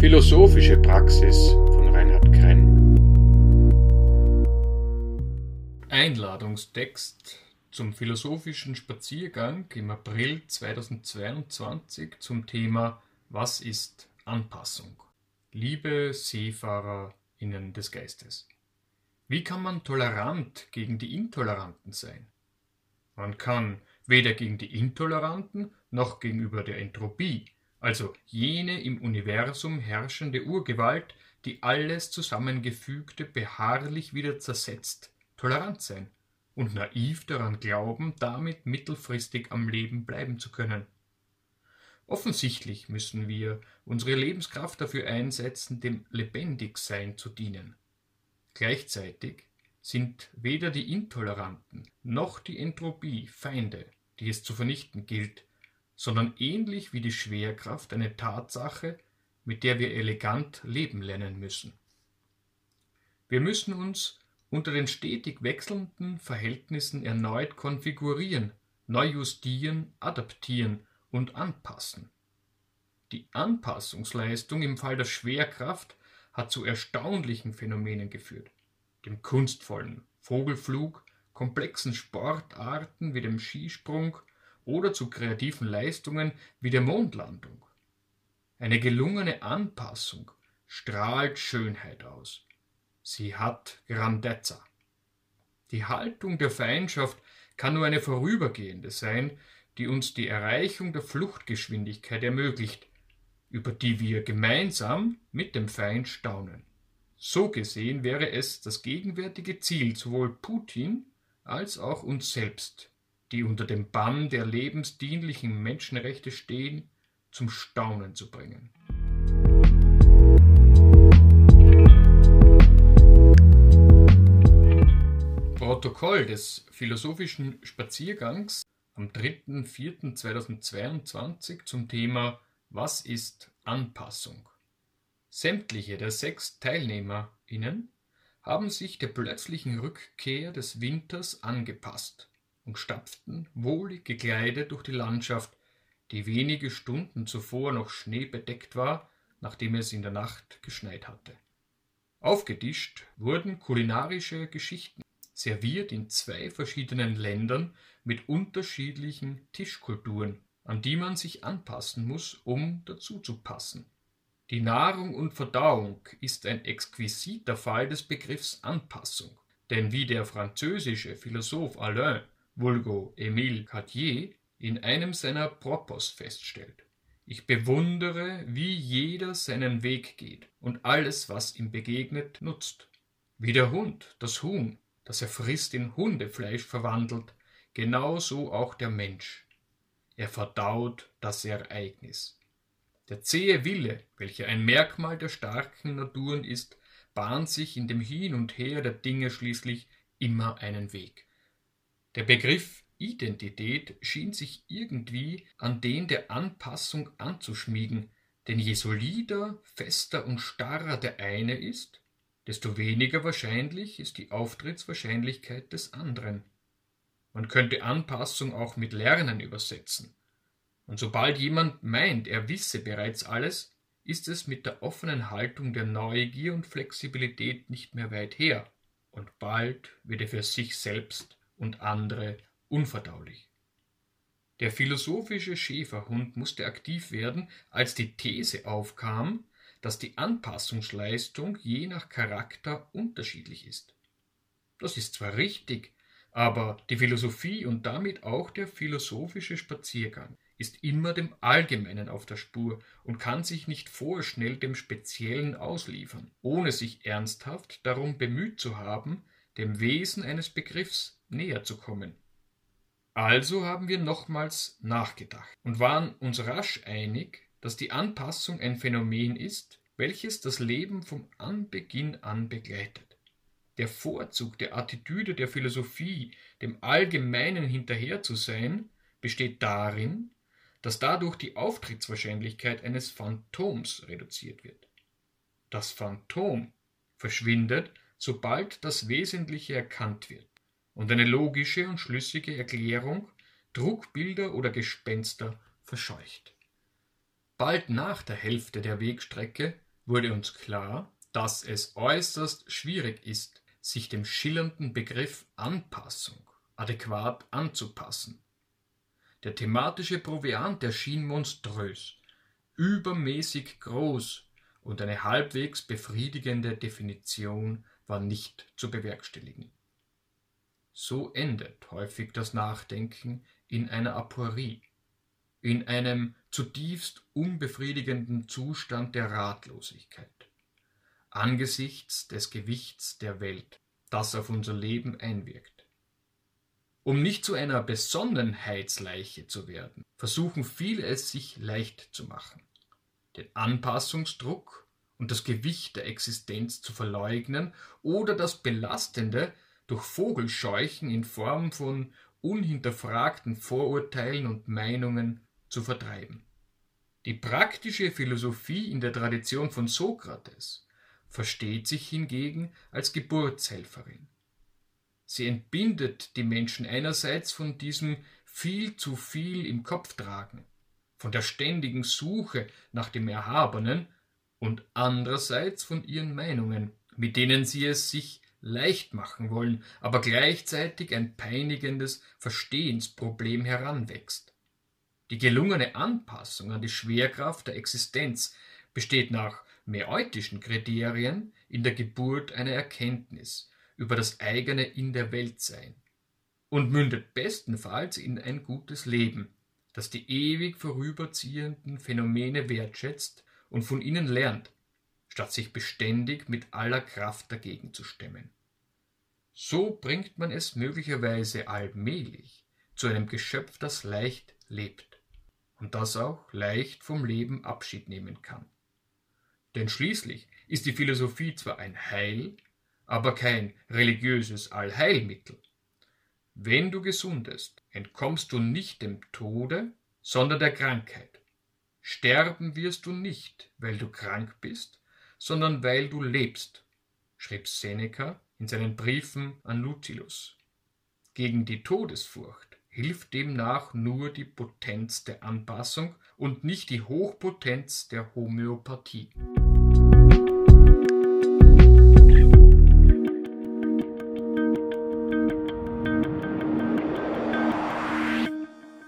Philosophische Praxis von Reinhard Krenn. Einladungstext zum philosophischen Spaziergang im April 2022 zum Thema Was ist Anpassung? Liebe SeefahrerInnen des Geistes. Wie kann man tolerant gegen die Intoleranten sein? Man kann weder gegen die Intoleranten noch gegenüber der Entropie, also jene im Universum herrschende Urgewalt, die alles Zusammengefügte beharrlich wieder zersetzt, tolerant sein und naiv daran glauben, damit mittelfristig am Leben bleiben zu können. Offensichtlich müssen wir unsere Lebenskraft dafür einsetzen, dem Lebendigsein zu dienen. Gleichzeitig sind weder die Intoleranten noch die Entropie Feinde, die es zu vernichten gilt, sondern ähnlich wie die Schwerkraft eine Tatsache, mit der wir elegant leben lernen müssen. Wir müssen uns unter den stetig wechselnden Verhältnissen erneut konfigurieren, neu justieren, adaptieren und anpassen. Die Anpassungsleistung im Fall der Schwerkraft hat zu erstaunlichen Phänomenen geführt, dem kunstvollen Vogelflug, komplexen Sportarten wie dem Skisprung oder zu kreativen Leistungen wie der Mondlandung. Eine gelungene Anpassung strahlt Schönheit aus. Sie hat Grandezza. Die Haltung der Feindschaft kann nur eine vorübergehende sein, die uns die Erreichung der Fluchtgeschwindigkeit ermöglicht, über die wir gemeinsam mit dem Feind staunen. So gesehen wäre es das gegenwärtige Ziel sowohl Putin als auch uns selbst, die unter dem Bann der lebensdienlichen Menschenrechte stehen, zum Staunen zu bringen. Protokoll des philosophischen Spaziergangs am 3.4.2022 zum Thema Was ist Anpassung? Sämtliche der sechs TeilnehmerInnen haben sich der plötzlichen Rückkehr des Winters angepasst und stapften wohlig gekleidet durch die Landschaft, die wenige Stunden zuvor noch schneebedeckt war, nachdem es in der Nacht geschneit hatte. Aufgetischt wurden kulinarische Geschichten, serviert in zwei verschiedenen Ländern mit unterschiedlichen Tischkulturen, an die man sich anpassen muss, um dazu zu passen. Die Nahrung und Verdauung ist ein exquisiter Fall des Begriffs Anpassung, denn wie der französische Philosoph Alain vulgo Émile Cartier in einem seiner Propos feststellt. Ich bewundere, wie jeder seinen Weg geht und alles, was ihm begegnet, nutzt. Wie der Hund das Huhn, das er frisst, in Hundefleisch verwandelt, genauso auch der Mensch. Er verdaut das Ereignis. Der zähe Wille, welcher ein Merkmal der starken Naturen ist, bahnt sich in dem Hin und Her der Dinge schließlich immer einen Weg. Der Begriff Identität schien sich irgendwie an den der Anpassung anzuschmiegen, denn je solider, fester und starrer der eine ist, desto weniger wahrscheinlich ist die Auftrittswahrscheinlichkeit des anderen. Man könnte Anpassung auch mit Lernen übersetzen. Und sobald jemand meint, er wisse bereits alles, ist es mit der offenen Haltung der Neugier und Flexibilität nicht mehr weit her, und bald wird er für sich selbst und andere unverdaulich. Der philosophische Schäferhund musste aktiv werden, als die These aufkam, dass die Anpassungsleistung je nach Charakter unterschiedlich ist. Das ist zwar richtig, aber die Philosophie und damit auch der philosophische Spaziergang ist immer dem Allgemeinen auf der Spur und kann sich nicht vorschnell dem Speziellen ausliefern, ohne sich ernsthaft darum bemüht zu haben, dem Wesen eines Begriffs näher zu kommen. Also haben wir nochmals nachgedacht und waren uns rasch einig, dass die Anpassung ein Phänomen ist, welches das Leben vom Anbeginn an begleitet. Der Vorzug der Attitüde der Philosophie, dem Allgemeinen hinterher zu sein, besteht darin, dass dadurch die Auftrittswahrscheinlichkeit eines Phantoms reduziert wird. Das Phantom verschwindet, sobald das Wesentliche erkannt wird und eine logische und schlüssige Erklärung Druckbilder oder Gespenster verscheucht. Bald nach der Hälfte der Wegstrecke wurde uns klar, dass es äußerst schwierig ist, sich dem schillernden Begriff Anpassung adäquat anzupassen. Der thematische Proviant erschien monströs, übermäßig groß und eine halbwegs befriedigende Definition war nicht zu bewerkstelligen. So endet häufig das Nachdenken in einer Aporie, in einem zutiefst unbefriedigenden Zustand der Ratlosigkeit angesichts des Gewichts der Welt, das auf unser Leben einwirkt. Um nicht zu einer Besonnenheitsleiche zu werden, versuchen viele es sich leicht zu machen, den Anpassungsdruck und das Gewicht der Existenz zu verleugnen oder das Belastende durch Vogelscheuchen in Form von unhinterfragten Vorurteilen und Meinungen zu vertreiben. Die praktische Philosophie in der Tradition von Sokrates versteht sich hingegen als Geburtshelferin. Sie entbindet die Menschen einerseits von diesem viel zu viel im Kopf tragen, von der ständigen Suche nach dem Erhabenen und andererseits von ihren Meinungen, mit denen sie es sich leicht machen wollen, aber gleichzeitig ein peinigendes Verstehensproblem heranwächst. Die gelungene Anpassung an die Schwerkraft der Existenz besteht nach mäeutischen Kriterien in der Geburt einer Erkenntnis über das eigene in der Welt sein und mündet bestenfalls in ein gutes Leben, das die ewig vorüberziehenden Phänomene wertschätzt und von ihnen lernt, statt sich beständig mit aller Kraft dagegen zu stemmen. So bringt man es möglicherweise allmählich zu einem Geschöpf, das leicht lebt und das auch leicht vom Leben Abschied nehmen kann. Denn schließlich ist die Philosophie zwar ein Heil, aber kein religiöses Allheilmittel. Wenn du gesundest, entkommst du nicht dem Tode, sondern der Krankheit. Sterben wirst du nicht, weil du krank bist, sondern weil du lebst, schrieb Seneca in seinen Briefen an Lucilius. Gegen die Todesfurcht hilft demnach nur die Potenz der Anpassung und nicht die Hochpotenz der Homöopathie.